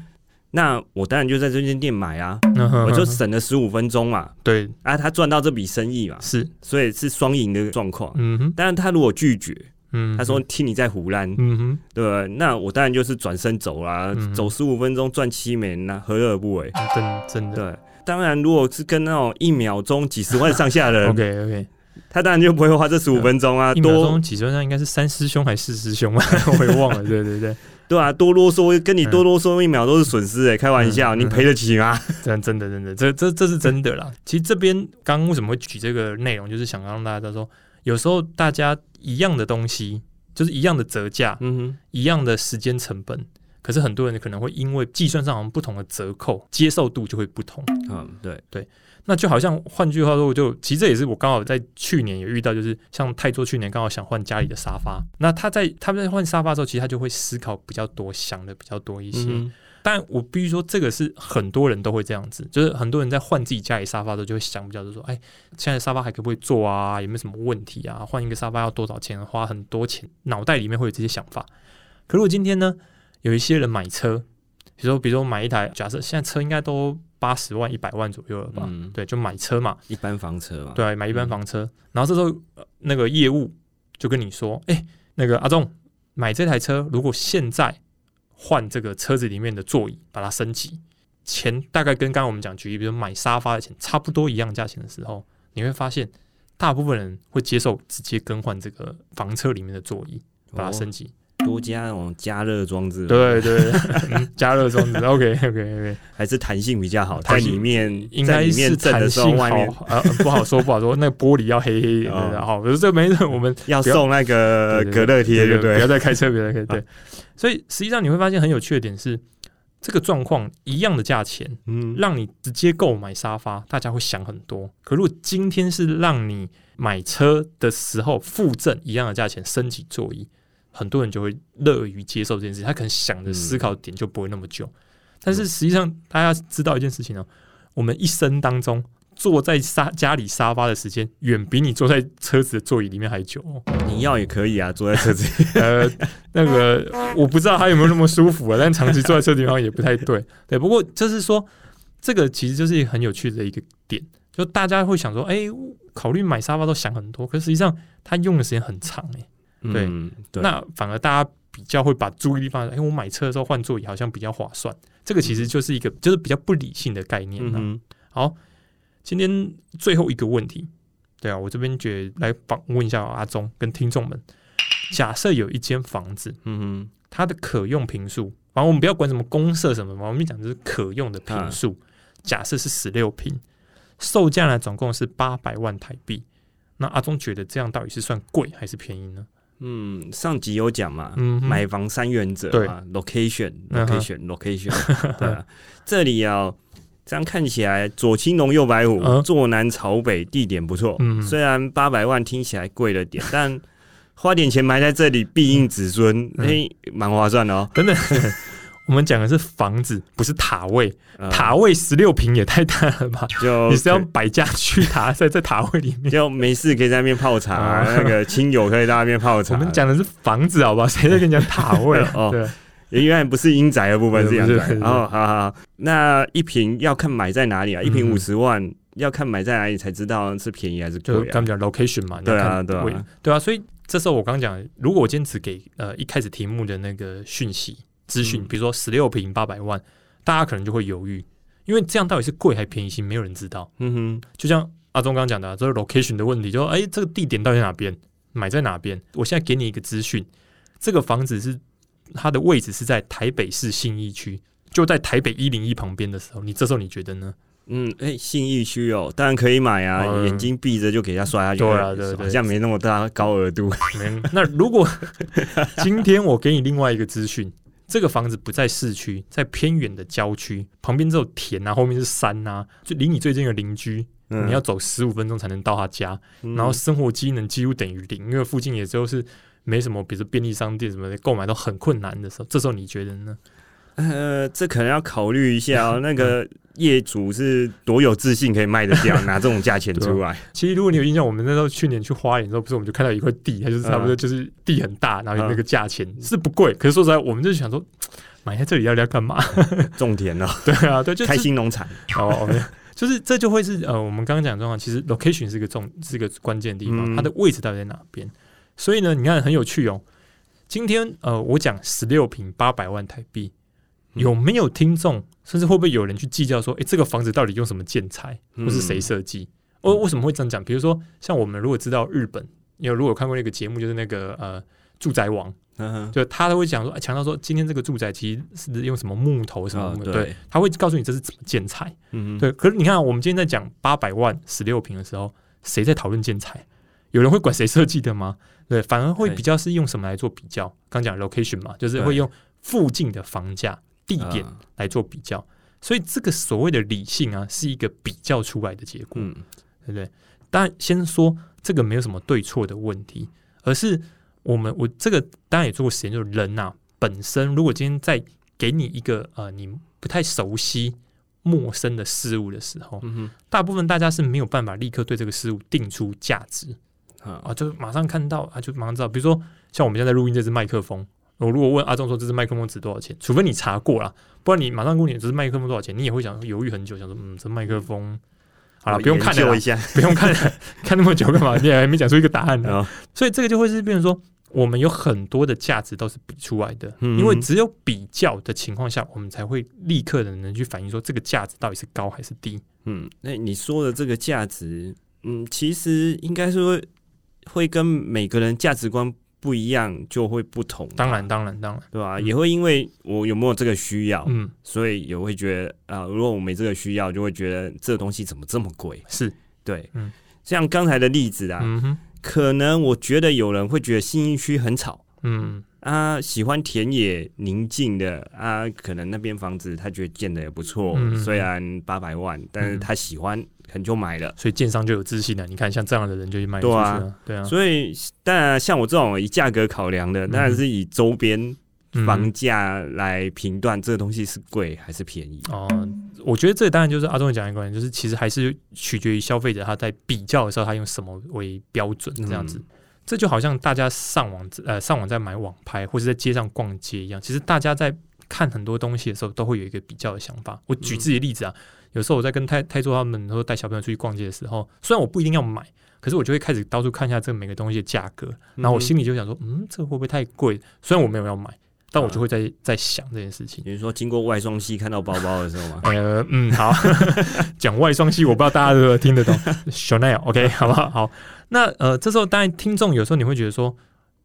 那我当然就在这间店买啊，嗯哼我就省了十五分钟嘛，对，啊，他赚到这笔生意嘛，是，所以是双赢的状况。嗯哼，但是他如果拒绝，嗯，他说听你在胡乱，嗯哼，对吧？那我当然就是转身走啦，嗯走十五分钟赚七美，那何乐而不为？真真的。对，当然如果是跟那种一秒钟几十万上下的人，，OK OK，他当然就不会花这十五分钟啊，一秒多钟几分钟应该是三师兄还是四师兄啊？我也忘了，对对对，对啊，多啰嗦跟你多啰嗦一秒都是损失哎，开玩笑，嗯你赔得起吗？真真的真的，这这这是真的啦。其实这边刚刚为什么会举这个内容，就是想让大家说，有时候大家一样的东西，就是一样的折价，嗯哼一样的时间成本，可是很多人可能会因为计算上好像不同的折扣，接受度就会不同。嗯，对，对，那就好像换句话说，我就其实这也是我刚好在去年有遇到，就是像泰做去年刚好想换家里的沙发，那他在他们在换沙发的时候，其实他就会思考比较多，想的比较多一些。嗯但我必须说，这个是很多人都会这样子，就是很多人在换自己家里沙发的时候，就会想比较多说，哎，现在沙发还可不可以坐啊？有没有什么问题啊？换一个沙发要多少钱？花很多钱，脑袋里面会有这些想法。可如果今天呢，有一些人买车，比如说，比如说买一台，假设现在车应该都八十万、一百万左右了吧？嗯对，就买车嘛，一般房车嘛，对，买一般房车。然后这时候、呃那个业务就跟你说，哎，那个阿忠买这台车，如果现在换这个车子里面的座椅，把它升级，钱大概跟刚刚我们讲举例，比如买沙发的钱差不多一样价钱的时候，你会发现大部分人会接受直接更换这个房车里面的座椅，把它升级。多加那种加热装置，，对对，嗯 加热装置。OK OK OK，还是弹性比较好，在里面应该是弹性好，呃，不好说不好说，那个玻璃要黑黑的，哦对好，可是这没事，我们要要送那个隔热贴，对不对？不要再开车，不要再开车。对，所以实际上你会发现很有趣的点是，这个状况一样的价钱，嗯，让你直接购买沙发，大家会想很多。可如果今天是让你买车的时候附赠一样的价钱升级座椅，很多人就会乐于接受这件事情，他可能想的思考点就不会那么久。但是实际上，大家知道一件事情哦，我们一生当中坐在沙家里沙发的时间，远比你坐在车子的座椅里面还久哦。你要也可以啊，坐在车子里。呃，那个我不知道他有没有那么舒服啊，但长期坐在车地方也不太对。对，不过就是说，这个其实就是一个很有趣的一个点，就大家会想说，哎、考虑买沙发都想很多，可实际上他用的时间很长、哎，对嗯，对，那反而大家比较会把注意力放在，哎、我买车的时候换座椅好像比较划算。这个其实就是一个就是比较不理性的概念、啊。嗯，好，今天最后一个问题，对啊，我这边觉得来访问一下阿忠跟听众们，假设有一间房子。嗯它的可用平数，反正我们不要管什么公设什么嘛，我们讲的是可用的平数。假设是十六平，售价呢总共是八百万台币。那阿忠觉得这样到底是算贵还是便宜呢？哼，嗯，上集有讲嘛，嗯，买房三原则对。嘛，location 嗯哼。location location，对啊，这里啊，这样看起来左青龙右白虎，嗯。坐南朝北，地点不错。嗯。虽然八百万听起来贵了点，但花点钱埋在这里，必应子孙，嗯。哎，蛮划算的哦。等等，我们讲的是房子，不是塔位。呃塔位十六平也太大了吧？就你是要摆家具塔在在塔位里面？就没事可以在那边泡茶，啊那个亲友可以在那边泡茶。我们讲的是房子，好不好？谁在跟你讲塔位啊？哦对，原来不是阴宅的部分是阳宅哦，好好好，那一平要看买在哪里啊？一瓶嗯五十万，要看买在哪里才知道是便宜还是贵啊？就刚讲 location 嘛，对啊对啊对啊，所以这时候我刚讲，如果我今天只给呃一开始题目的那个讯息资讯，嗯比如说十六平八百万，大家可能就会犹豫，因为这样到底是贵还便宜，其实没有人知道。嗯哼，就像阿忠刚刚讲的啊、这是 location 的问题，就说哎、这个地点到底在哪边，买在哪边？我现在给你一个资讯，这个房子是它的位置是在台北市信义区，就在台北一零一旁边的时候，你这时候你觉得呢？嗯，哎、信义区哦，当然可以买啊，嗯眼睛闭着就给他刷下去，对啊对对好像没那么大高额度。没那如果 今天我给你另外一个资讯，这个房子不在市区，在偏远的郊区，旁边只有田啊，后面是山啊，就离你最近的邻居，嗯你要走十五分钟才能到他家，嗯然后生活机能几乎等于零，因为附近也就是没什么，比如说便利商店什么的，购买都很困难的时候，这时候你觉得呢？呃，这可能要考虑一下哦。那个业主是多有自信可以卖得掉，拿这种价钱出来。其实如果你有印象，我们那时候去年去花莲的时候，不是我们就看到一块地，它就是差不多就是地很大，然后有那个价钱是不贵，可是说实在，我们就想说买在这里要要干嘛？种田哦，对啊，对，就是开心农场。哦，没有就是这就会是呃，我们刚刚讲的状况，其实 location 是一个重是一个关键地方，嗯它的位置到底在哪边？所以呢，你看很有趣哦。今天呃，我讲十六平八百万台币，嗯有没有听众，甚至会不会有人去计较说，诶，这个房子到底用什么建材，嗯或是谁设计？哦，为什么会这样讲？比如说，像我们如果知道日本，你有如果看过那个节目，就是那个呃住宅王，嗯就他都会讲说，哎强调说，今天这个住宅其实是用什么木头什么木头，哦对对，他会告诉你这是怎么建材。嗯，对，可是你看啊，我们今天在讲八百万十六平的时候，谁在讨论建材？有人会管谁设计的吗？对，反而会比较是用什么来做比较？刚讲 location 嘛，就是会用附近的房价、地点啊来做比较。所以这个所谓的理性啊，是一个比较出来的结果，嗯对不对？当然，先说这个没有什么对错的问题，而是我们我这个当然也做过实验，就是人呐、本身如果今天在给你一个呃你不太熟悉、陌生的事物的时候，大部分大家是没有办法立刻对这个事物定出价值啊啊，就马上看到啊，就马上知道。比如说，像我们现在在录音这支麦克风，我如果问阿忠说这支麦克风值多少钱，除非你查过了，不然你马上问你这支麦克风多少钱，你也会想犹豫很久，想说嗯，这麦克风好了，不用看了一，下。不用看了，看那么久干嘛？你还没讲出一个答案呢。哦所以这个就会是变成说，我们有很多的价值都是比出来的，嗯因为只有比较的情况下，我们才会立刻的能去反映说这个价值到底是高还是低。嗯，那你说的这个价值，嗯，其实应该说会跟每个人价值观不一样，就会不同。当然，，当然，当然，对吧？嗯也会因为我有没有这个需要，嗯，所以也会觉得啊、如果我没这个需要，就会觉得这个东西怎么这么贵？是，对，嗯像刚才的例子啊，可能我觉得有人会觉得新一区很吵。嗯，啊，喜欢田野宁静的啊，可能那边房子他觉得建的也不错，嗯虽然八百万，但是他喜欢，可能就买了。所以建商就有自信了。你看，像这样的人就去卖出去对啊了，对啊，所以，当然像我这种以价格考量的，嗯当然是以周边嗯房价来评断这个东西是贵还是便宜。哦，我觉得这当然就是阿忠讲一个观点，就是其实还是取决于消费者他在比较的时候，他用什么为标准这样子。嗯这就好像大家上网呃上网在买网拍，或是在街上逛街一样，其实大家在看很多东西的时候，都会有一个比较的想法。我举自己的例子啊，有时候我在跟泰泰做他们，或者带小朋友出去逛街的时候，虽然我不一定要买，可是我就会开始到处看一下这个每个东西的价格，然后我心里就想说，嗯，这个会不会太贵？虽然我没有要买，但我就会在在想这件事情。比如说经过外双系看到包包的时候嘛，呃，嗯，好，讲外双系，我不知道大家有没有听得懂 Chanel，OK，、好不好？好，那呃，这时候当然听众有时候你会觉得说，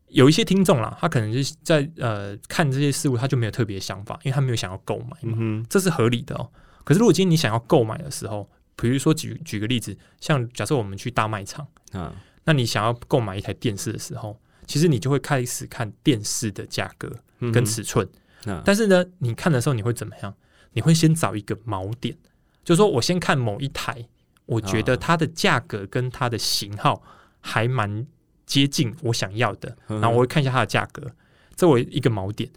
有一些听众啦，他可能就是在呃看这些事物，他就没有特别的想法，因为他没有想要购买嘛，这是合理的哦。可是如果今天你想要购买的时候，比如说举举个例子，像假设我们去大卖场，啊，那你想要购买一台电视的时候，其实你就会开始看电视的价格跟尺寸。啊，但是呢，你看的时候你会怎么样？你会先找一个锚点，就是说我先看某一台，我觉得啊它的价格跟它的型号还蛮接近我想要的，嗯然后我会看一下它的价格，这为一个锚点。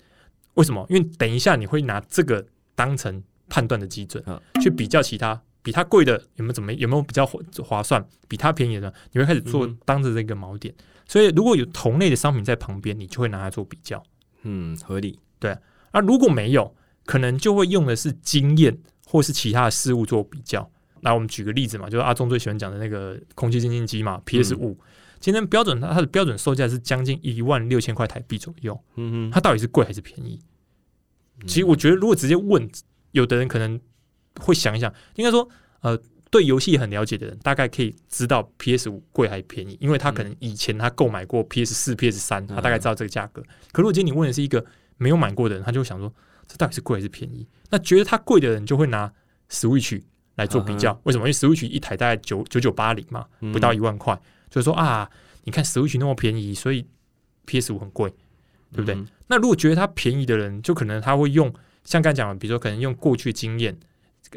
为什么？因为等一下你会拿这个当成判断的基准啊，去比较其他比它贵的有没有怎么有没有比较划划算，比它便宜的，你会开始做当着这个锚点。所以如果有同类的商品在旁边，你就会拿它做比较。嗯，合理，对啊，如果没有，可能就会用的是经验或是其他的事物做比较。那我们举个例子嘛，就是阿忠最喜欢讲的那个空气清净机嘛，PS 五，今天标准它它的标准售价是将近一万六千块台币左右，嗯哼，它到底是贵还是便宜？其实我觉得，如果直接问，有的人可能会想一想，应该说，呃，对游戏很了解的人，大概可以知道 PS 五贵还是便宜，因为他可能以前他购买过 PS 四、PS 三，他大概知道这个价格。可如果今天你问的是一个没有买过的人，他就会想说，这到底是贵还是便宜？那觉得它贵的人就会拿 Switch 来做比较，为什么？因为 Switch 一台大概九九九八零嘛，不到一万块，就是说啊，你看 Switch 那么便宜，所以 PS 五很贵，对不对？嗯那如果觉得它便宜的人，就可能他会用像刚才讲的，比如说可能用过去经验，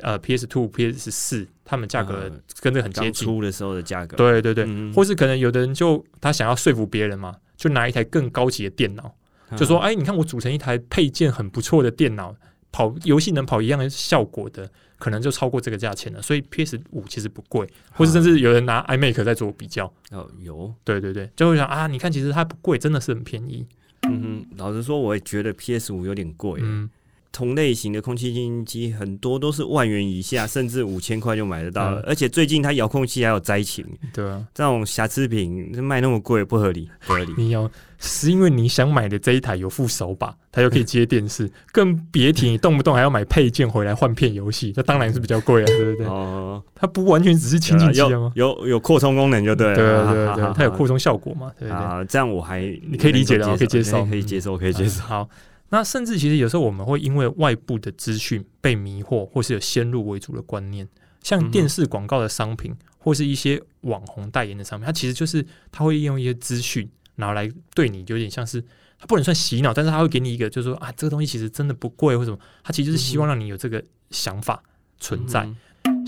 呃，PS Two、PS 四，他们价格嗯。跟这很接刚近，出的时候的价格，对对对，嗯。或是可能有的人就他想要说服别人嘛，就拿一台更高级的电脑，嗯。就说，哎，你看我组成一台配件很不错的电脑，跑游戏能跑一样的效果的，可能就超过这个价钱了。所以 PS 五其实不贵，或者甚至有人拿 iMac 在做比较，哦有，对对对，就会想啊，你看其实它不贵，真的是很便宜，嗯哼，老实说，我也觉得 PS 五有点贵，嗯，同类型的空气清净机很多都是万元以下，甚至五千块就买得到了。嗯而且最近它遥控器还有灾情，对啊，这种瑕疵品卖那么贵不合理，不合理。你要是因为你想买的这一台有副手把，它又可以接电视，更别提你动不动还要买配件回来换片游戏，那当然是比较贵啊，对不对？哦，它不完全只是清净机啊吗？有有有扩充功能就对了。对对对它有扩充效果嘛，对不对？啊，这样我还你可以理解的可以接受可以接受，可以接受。嗯好，那甚至其实有时候我们会因为外部的资讯被迷惑，或是有先入为主的观念，像电视广告的商品，或是一些网红代言的商品，它其实就是它会利用一些资讯，然后来对你有点像是。它不能算洗脑，但是它会给你一个，就是说啊，这个东西其实真的不贵，或什么，它其实就是希望让你有这个想法存在。嗯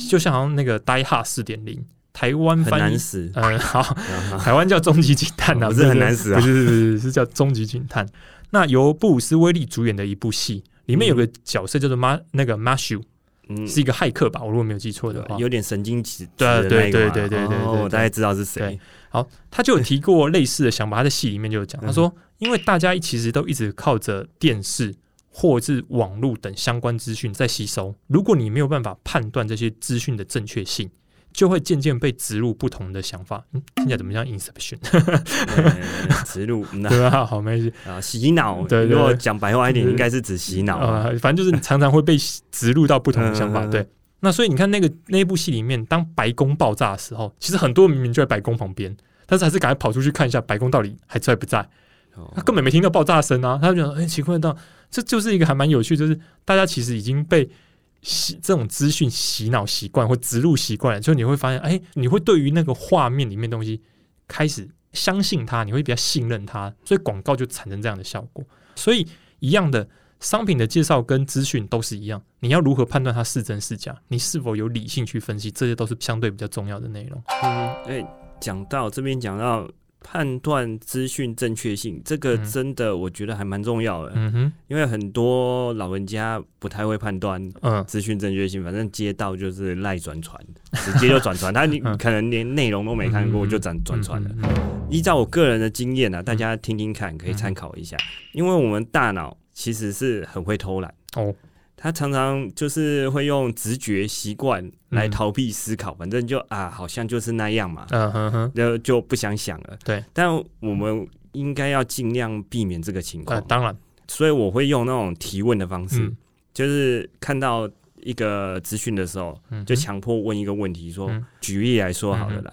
就像好像那个《Die Hard》四点零，台湾翻译难，死，嗯，好，啊 台湾叫终极警探啊，不是很难死啊不是不是不是是叫终极警探。那由布鲁斯威利主演的一部戏，里面有个角色叫做马那个 Mashu，嗯是一个骇客吧？我如果没有记错的话，有点神经质对对对对对我大概知道是谁。好，他就有提过类似的想法，他在戏里面就有讲，他说，因为大家其实都一直靠着电视或是网络等相关资讯在吸收，如果你没有办法判断这些资讯的正确性。就会渐渐被植入不同的想法，嗯，听起来怎么像 Inception，呃植入那对吧？好，没关系，啊，洗脑。对对如果讲白话一点，对应该是指洗脑啊。呃，反正就是你常常会被植入到不同的想法。嗯对，那所以你看那个那一部戏里面，当白宫爆炸的时候，其实很多人明明就在白宫旁边，但是还是赶快跑出去看一下白宫到底还在不在。哦他根本没听到爆炸声啊，他就觉得哎、奇怪到这就是一个还蛮有趣，就是大家其实已经被洗这种资讯洗脑习惯或植入习惯了，所以你会发现，哎、你会对于那个画面里面的东西开始相信它，你会比较信任它，所以广告就产生这样的效果。所以一样的商品的介绍跟资讯都是一样，你要如何判断它是真是假，你是否有理性去分析，这些都是相对比较重要的内容。嗯，哎，讲到这边讲到判断资讯正确性，这个嗯。真的我觉得还蛮重要的，嗯哼，因为很多老人家不太会判断嗯。资讯正确性，反正接到就是赖转传，直接就转传，他可能连内容都没看过嗯就转转传了。依照我个人的经验啊，大家听听看，可以参考一下。因为我们大脑其实是很会偷懒，哦，他常常就是会用直觉习惯来嗯。逃避思考，反正就啊，好像就是那样嘛，嗯哼哼，然后就不想想了。对，但我们应该要尽量避免这个情况。呃，，当然，所以我会用那种提问的方式，嗯。就是看到一个资讯的时候，嗯，就强迫问一个问题，说，嗯。举例来说好了啦，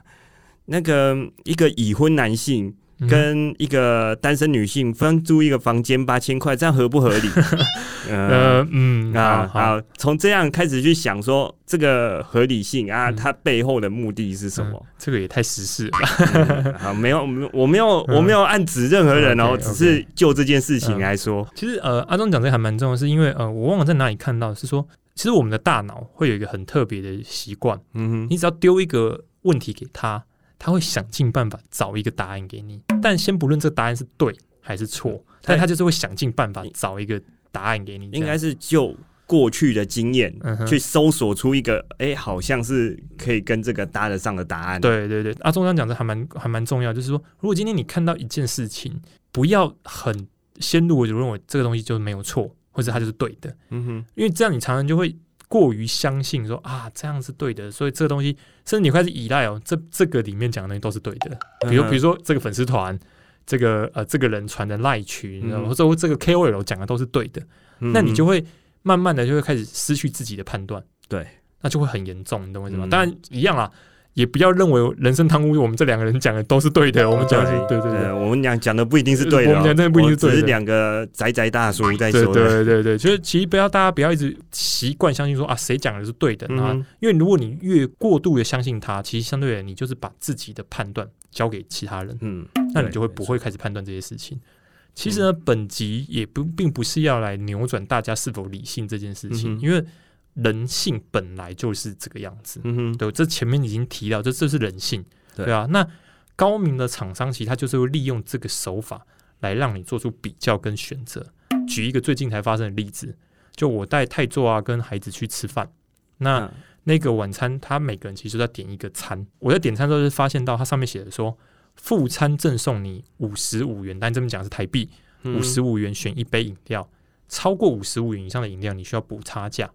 那个一个已婚男性嗯跟一个单身女性分租一个房间八千块，这样合不合理？呃。呃嗯啊，好，好，从这样开始去想说这个合理性啊，嗯它背后的目的是什么？嗯这个也太时事了好，没有，我没有，我没有暗指任何人哦，只是就这件事情来说，其实呃，阿忠讲这个还蛮重要，是因为呃，我忘了在哪里看到，是说其实我们的大脑会有一个很特别的习惯，嗯哼，你只要丢一个问题给他，他会想尽办法找一个答案给你。但先不论这个答案是对还是错，但他就是会想尽办法找一个答案给你。应该是就过去的经验嗯去搜索出一个，哎，好像是可以跟这个搭得上的答案。，对对对，阿中刚讲的还蛮还蛮重要，就是说，如果今天你看到一件事情，不要很先入为主认为这个东西就没有错，或者它就是对的，嗯哼，因为这样你常常就会过于相信说啊这样是对的，所以这个东西甚至你开始依赖哦，这这个里面讲的东西都是对的，比如比如说这个粉丝团。这个呃，这个人传的赖群，嗯然后或者这个 KOL 讲的都是对的，那你就会会慢慢的就会开始失去自己的判断，对，那就会很严重，你懂我意思吗？嗯。当然一样啦，也不要认为人生汤屋我们这两个人讲的都是对的，我们讲的是对对对。我们俩讲的不一定是对的哦，我们讲真的不一定是对的。我只是两个宅宅大叔在对说的，对对对，就是其实不要大家不要一直习惯相信说啊谁讲的是对的，那、嗯哼。因为如果你越过度的相信他，其实相对的你就是把自己的判断交给其他人，嗯，那你就会不会开始判断这些事情。其实呢，本集也不并不是要来扭转大家是否理性这件事情，因为人性本来就是这个样子。嗯哼，对，这前面已经提到，这这是人性，对对啊。那高明的厂商其实他就是会利用这个手法来让你做出比较跟选择。举一个最近才发生的例子，就我带泰座啊跟孩子去吃饭，那、嗯那个晚餐他每个人其实都在点一个餐，我在点餐的时候就发现到它上面写的说副餐赠送你五十五元，但这么讲是台币五十五元选一杯饮料，超过五十五元以上的饮料你需要补差价。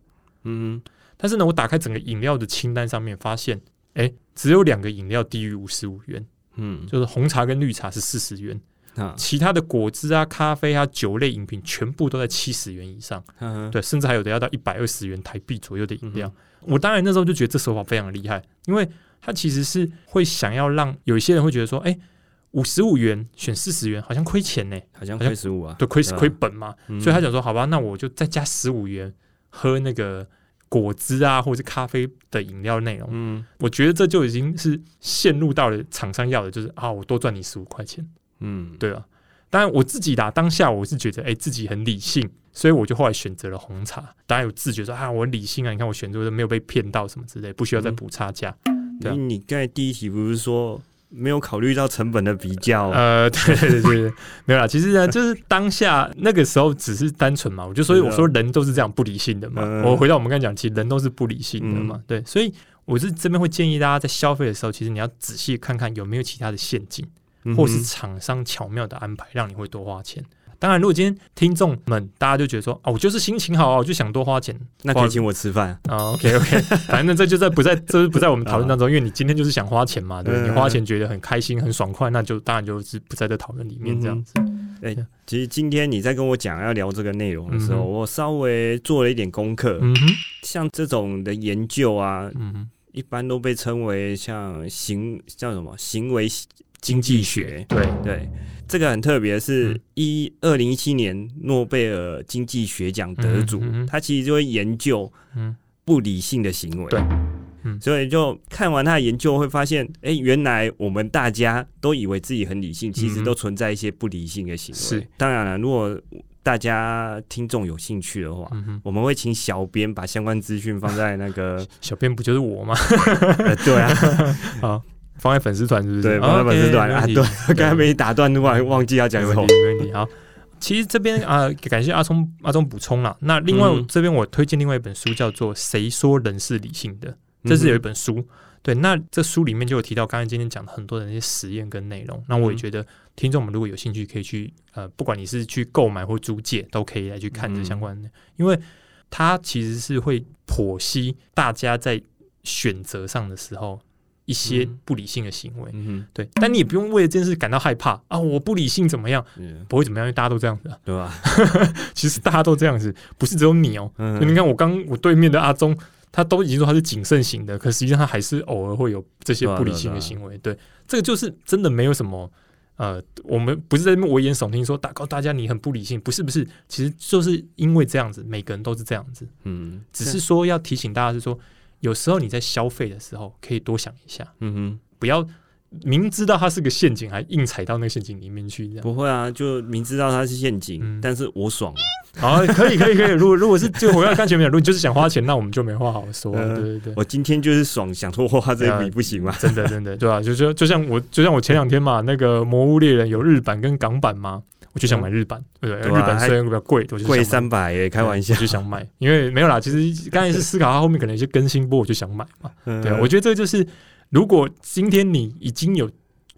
嗯但是呢，我打开整个饮料的清单上面，发现，哎，只有两个饮料低于五十五元，嗯。就是红茶跟绿茶是四十元，啊，其他的果汁啊、咖啡啊、酒类饮品全部都在七十元以上，嗯对，甚至还有的要到一百二十元台币左右的饮料。我当然那时候就觉得这手法非常的厉害，因为它其实是会想要让有一些人会觉得说，哎，五十五元选四十元好像亏钱呢，好像亏十五啊，对，亏亏本嘛，嗯。所以他想说，好吧，那我就再加十五元喝那个果汁啊，或者是咖啡的饮料内容。嗯我觉得这就已经是陷入到了厂商要的，就是啊，我多赚你十五块钱，嗯，对啊。当然我自己打当下我是觉得，哎、自己很理性，所以我就后来选择了红茶。当然有自觉说啊，我很理性啊，你看我选择的没有被骗到什么之类，不需要再补差价。对啊你你刚才第一题不是说没有考虑到成本的比较？呃，对对对对，没有啦。其实呢，就是当下那个时候只是单纯嘛，我就所以我说人都是这样不理性的嘛。嗯我回到我们刚才讲，其实人都是不理性的嘛。对，所以我是这边会建议大家在消费的时候，其实你要仔细看看有没有其他的陷阱，或是厂商巧妙的安排，让你会多花钱。当然，如果今天听众们大家就觉得说，哦，我就是心情好啊，我就想多花钱。那可以请我吃饭，啊，OK OK，反正这就在不在，这是不在我们讨论当中，因为你今天就是想花钱嘛，对不对？嗯。你花钱觉得很开心、很爽快，那就当然就是不在这讨论里面这样子。哎其实今天你在跟我讲要聊这个内容的时候，嗯我稍微做了一点功课。嗯哼，像这种的研究啊，嗯哼，一般都被称为像行叫什么？行为经济学，对，对，这个很特别，是嗯。一二零一七年诺贝尔经济学奖得主嗯哼嗯，他其实就会研究嗯不理性的行为。对嗯。所以就看完他的研究，会发现，哎、原来我们大家都以为自己很理性，其实都存在一些不理性的行为。是，当然了，如果大家听众有兴趣的话，嗯，我们会请小编把相关资讯放在那个，小编不就是我吗？呃对啊，啊，放在粉丝团是不是？对，放在粉丝团啊，对刚才被你打断，突然忘记要讲什么。好，其实这边啊、感谢阿聪阿聪补充啦。那另外、嗯这边我推荐另外一本书，叫做《谁说人是理性的》，这是有一本书。对，那这书里面就有提到刚才今天讲的很多的那些实验跟内容。那我也嗯觉得听众们如果有兴趣，可以去呃，不管你是去购买或租借，都可以来去看这嗯相关的，因为它其实是会剖析大家在选择上的时候一些嗯不理性的行为。嗯对，但你也不用为了这件事感到害怕啊！我不理性怎么样？不会怎么样，因为大家都这样子、啊。对吧？其实大家都这样子，不是只有你哦、你看我刚我对面的阿忠，他都已经说他是谨慎型的，可实际上他还是偶尔会有这些不理性的行为。对，这个就是真的没有什么。呃，我们不是在那边危言耸听说大告大家你很不理性，不是不是，其实就是因为这样子，每个人都是这样子，嗯，只是说要提醒大家是说，有时候你在消费的时候可以多想一下，嗯哼。不要明知道它是个陷阱，还硬踩到那个陷阱里面去，这样。不会啊，就明知道它是陷阱，嗯但是我爽啊。好，可以，可以，可以。如果如果是就我要看前面的，如果你就是想花钱，那我们就没话好说。呃对对对，我今天就是爽，想说花这一笔不行吗？真的真的，对吧、就就就像我，就像我前两天嘛，那个《魔物猎人》有日版跟港版嘛，我就想买日版，对不对？日本虽然比较贵，我就想贵买三百耶，开玩笑我。就想买，因为没有啦。其实刚才是思考它后面可能有些更新波，我就想买嘛。嗯对啊，我觉得这就是，如果今天你已经有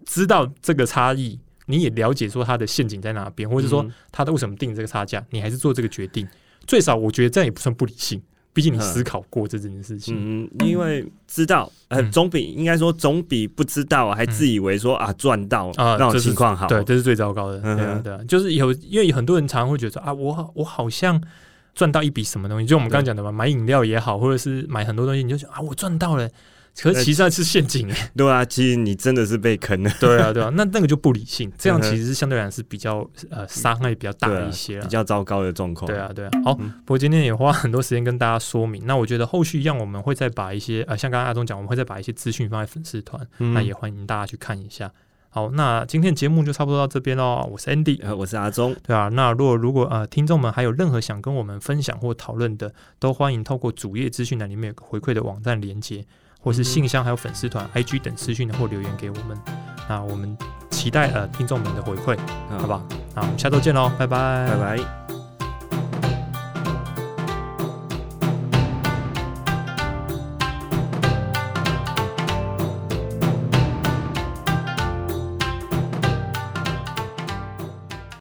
知道这个差异，你也了解说它的陷阱在哪边，或者说嗯它的为什么定这个差价，你还是做这个决定，最少我觉得这样也不算不理性，毕竟你嗯思考过这件事情。嗯，因为知道，呃，嗯总比应该说总比不知道还自以为说啊赚到啊那种情况好。对，这是最糟糕的。对啊，对啊，就是有，因为很多人常常会觉得啊，我好我好像赚到一笔什么东西，就我们刚刚讲的嘛，买饮料也好，或者是买很多东西，你就想啊，我赚到了。可是其实那是陷阱哎，对啊，其实你真的是被坑了。对啊，对啊，那那个就不理性，这样其实是相对来讲是比较呃伤害比较大一些了比。较糟糕的状况。对啊，对啊。好，嗯不过今天也花很多时间跟大家说明。那我觉得后续一样，我们会再把一些呃，像刚刚阿忠讲，我们会再把一些资讯放在粉丝团，嗯那也欢迎大家去看一下。好，那今天节目就差不多到这边喽。我是 Andy，呃，我是阿忠，对啊。那如果如果呃听众们还有任何想跟我们分享或讨论的，都欢迎透过主页资讯栏里面有个回馈的网站连接，或是信箱还有粉丝团、IG 等私讯或留言给我们。那我们期待呃听众们的回馈，好不好？那我们下周见喽，拜拜，拜拜。